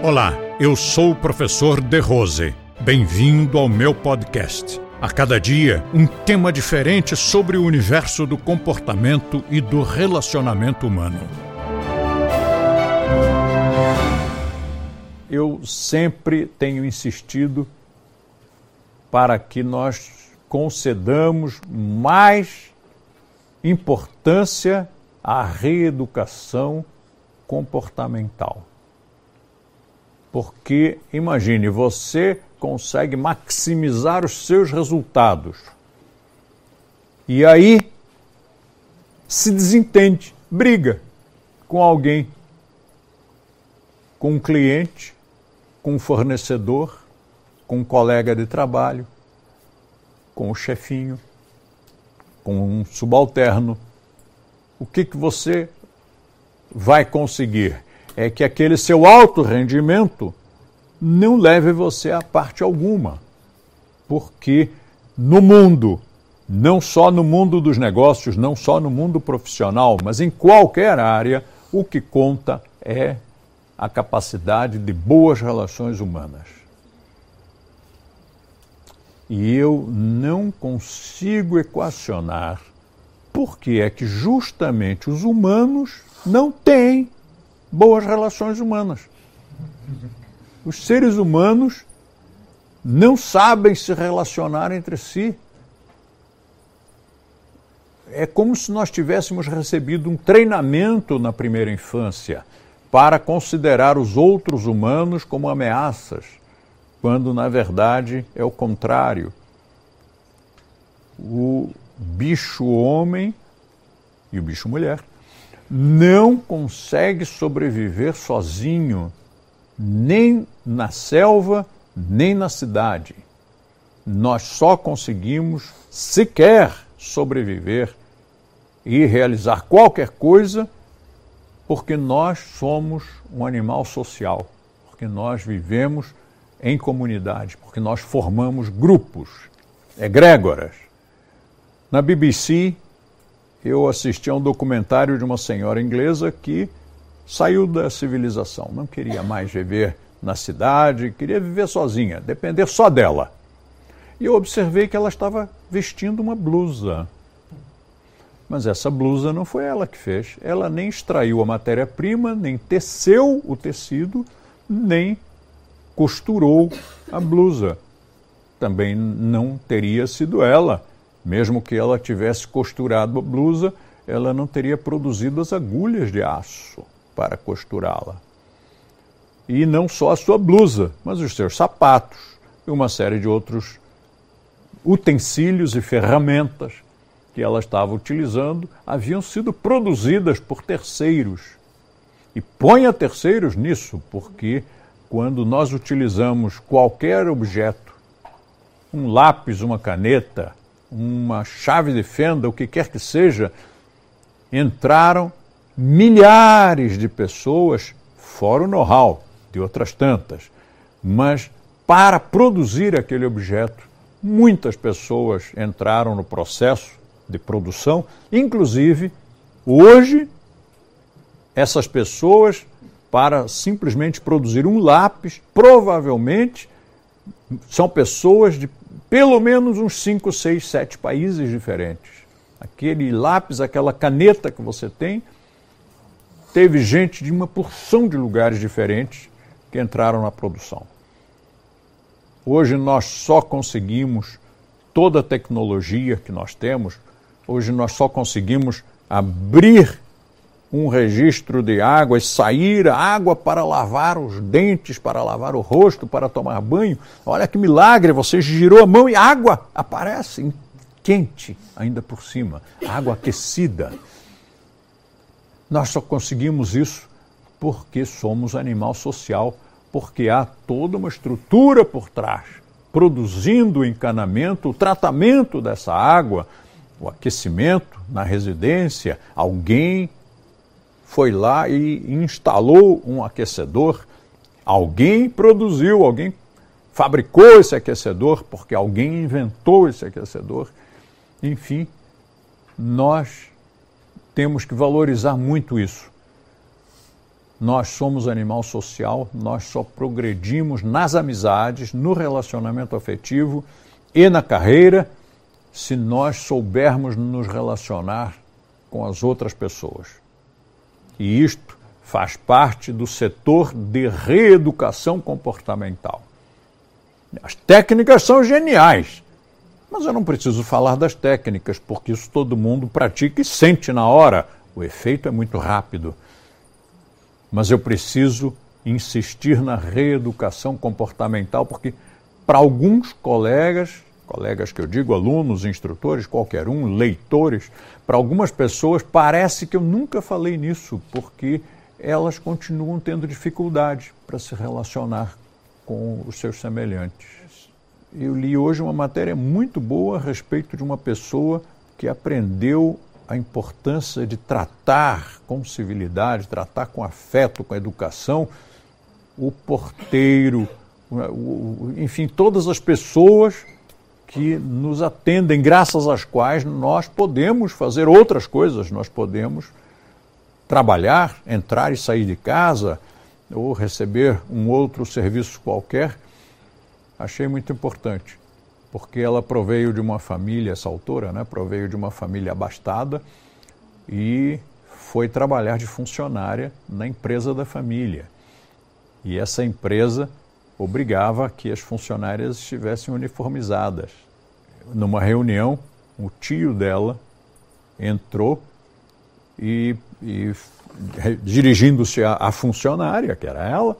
Olá, eu sou o professor De Rose. Bem-vindo ao meu podcast. A cada dia, um tema diferente sobre o universo do comportamento e do relacionamento humano. Eu sempre tenho insistido para que nós concedamos mais importância à reeducação comportamental. Porque, imagine, você consegue maximizar os seus resultados. E aí se desentende, briga com alguém, com um cliente, com um fornecedor, com um colega de trabalho, com o um chefinho, com um subalterno. O que, que você vai conseguir? É que aquele seu alto rendimento não leve você a parte alguma. Porque no mundo, não só no mundo dos negócios, não só no mundo profissional, mas em qualquer área, o que conta é a capacidade de boas relações humanas. E eu não consigo equacionar por que é que justamente os humanos não têm boas relações humanas. Os seres humanos não sabem se relacionar entre si. É como se nós tivéssemos recebido um treinamento na primeira infância para considerar os outros humanos como ameaças, quando na verdade é o contrário. O bicho homem e o bicho mulher não consegue sobreviver sozinho, nem na selva, nem na cidade. Nós só conseguimos sequer sobreviver e realizar qualquer coisa porque nós somos um animal social, porque nós vivemos em comunidade, porque nós formamos grupos, egrégoras. Na BBC, eu assisti a um documentário de uma senhora inglesa que saiu da civilização, não queria mais viver na cidade, queria viver sozinha, depender só dela. E eu observei que ela estava vestindo uma blusa. Mas essa blusa não foi ela que fez. Ela nem extraiu a matéria-prima, nem teceu o tecido, nem costurou a blusa. Também não teria sido ela mesmo que ela tivesse costurado a blusa, ela não teria produzido as agulhas de aço para costurá-la. E não só a sua blusa, mas os seus sapatos e uma série de outros utensílios e ferramentas que ela estava utilizando haviam sido produzidas por terceiros. E ponha terceiros nisso, porque quando nós utilizamos qualquer objeto, um lápis, uma caneta, uma chave de fenda, o que quer que seja, entraram milhares de pessoas, fora o know-how de outras tantas, mas para produzir aquele objeto, muitas pessoas entraram no processo de produção, inclusive hoje essas pessoas para simplesmente produzir um lápis, provavelmente são pessoas de pelo menos uns 5, 6, 7 países diferentes. Aquele lápis, aquela caneta que você tem, teve gente de uma porção de lugares diferentes que entraram na produção. Hoje nós só conseguimos toda a tecnologia que nós temos, hoje nós só conseguimos abrir um registro de água e sair água para lavar os dentes, para lavar o rosto, para tomar banho. Olha que milagre, você girou a mão e água aparece quente ainda por cima, água aquecida. Nós só conseguimos isso porque somos animal social, porque há toda uma estrutura por trás, produzindo o encanamento, o tratamento dessa água, o aquecimento na residência, alguém foi lá e instalou um aquecedor. Alguém produziu, alguém fabricou esse aquecedor, porque alguém inventou esse aquecedor. Enfim, nós temos que valorizar muito isso. Nós somos animal social, nós só progredimos nas amizades, no relacionamento afetivo e na carreira se nós soubermos nos relacionar com as outras pessoas. E isto faz parte do setor de reeducação comportamental. As técnicas são geniais, mas eu não preciso falar das técnicas, porque isso todo mundo pratica e sente na hora. O efeito é muito rápido mas eu preciso insistir na reeducação comportamental, porque para alguns colegas, colegas que eu digo, alunos, instrutores, qualquer um, leitores, para algumas pessoas parece que eu nunca falei nisso, porque elas continuam tendo dificuldade para se relacionar com os seus semelhantes. Eu li hoje uma matéria muito boa a respeito de uma pessoa que aprendeu a importância de tratar com civilidade, tratar com afeto, com educação, o porteiro, enfim, todas as pessoas que nos atendem, graças às quais nós podemos fazer outras coisas, nós podemos trabalhar, entrar e sair de casa ou receber um outro serviço qualquer. Achei muito importante porque ela proveio de uma família, essa autora, né, proveio de uma família abastada e foi trabalhar de funcionária na empresa da família. E essa empresa obrigava que as funcionárias estivessem uniformizadas. Numa reunião, o tio dela entrou e, e dirigindo-se à funcionária, que era ela,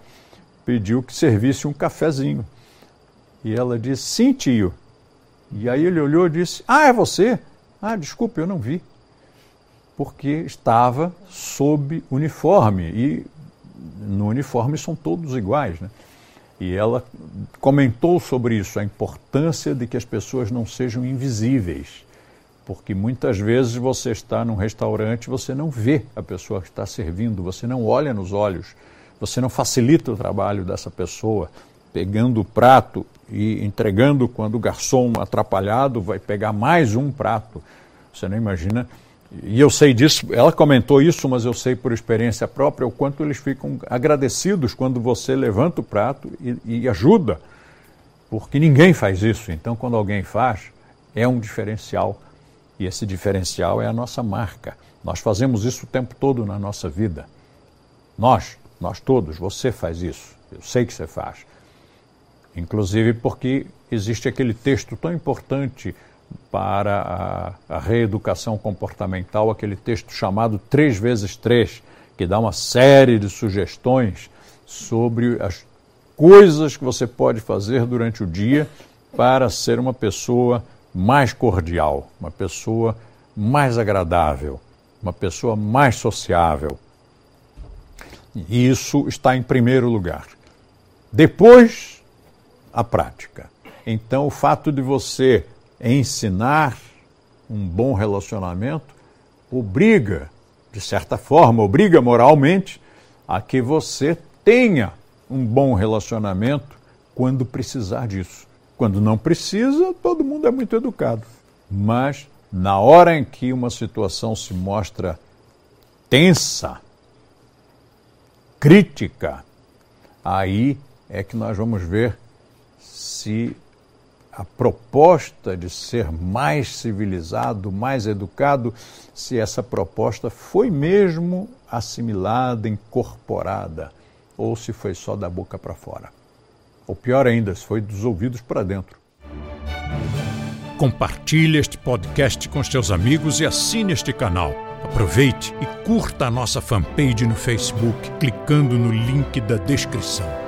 pediu que servisse um cafezinho. E ela disse: Sim, tio. E aí ele olhou e disse: Ah, é você? Ah, desculpe, eu não vi. Porque estava sob uniforme e no uniforme são todos iguais, né? E ela comentou sobre isso, a importância de que as pessoas não sejam invisíveis. Porque muitas vezes você está num restaurante, você não vê a pessoa que está servindo, você não olha nos olhos, você não facilita o trabalho dessa pessoa, pegando o prato e entregando quando o garçom atrapalhado vai pegar mais um prato. Você não imagina. E eu sei disso, ela comentou isso, mas eu sei por experiência própria o quanto eles ficam agradecidos quando você levanta o prato e, e ajuda, porque ninguém faz isso. Então, quando alguém faz, é um diferencial. E esse diferencial é a nossa marca. Nós fazemos isso o tempo todo na nossa vida. Nós, nós todos, você faz isso. Eu sei que você faz. Inclusive porque existe aquele texto tão importante para a, a reeducação comportamental, aquele texto chamado 3 vezes 3, que dá uma série de sugestões sobre as coisas que você pode fazer durante o dia para ser uma pessoa mais cordial, uma pessoa mais agradável, uma pessoa mais sociável. E isso está em primeiro lugar. Depois a prática. Então, o fato de você ensinar um bom relacionamento obriga, de certa forma, obriga moralmente a que você tenha um bom relacionamento quando precisar disso. Quando não precisa, todo mundo é muito educado. Mas na hora em que uma situação se mostra tensa, crítica, aí é que nós vamos ver se a proposta de ser mais civilizado, mais educado, se essa proposta foi mesmo assimilada, incorporada, ou se foi só da boca para fora. Ou pior ainda, se foi dos ouvidos para dentro. Compartilhe este podcast com seus amigos e assine este canal. Aproveite e curta a nossa fanpage no Facebook, clicando no link da descrição.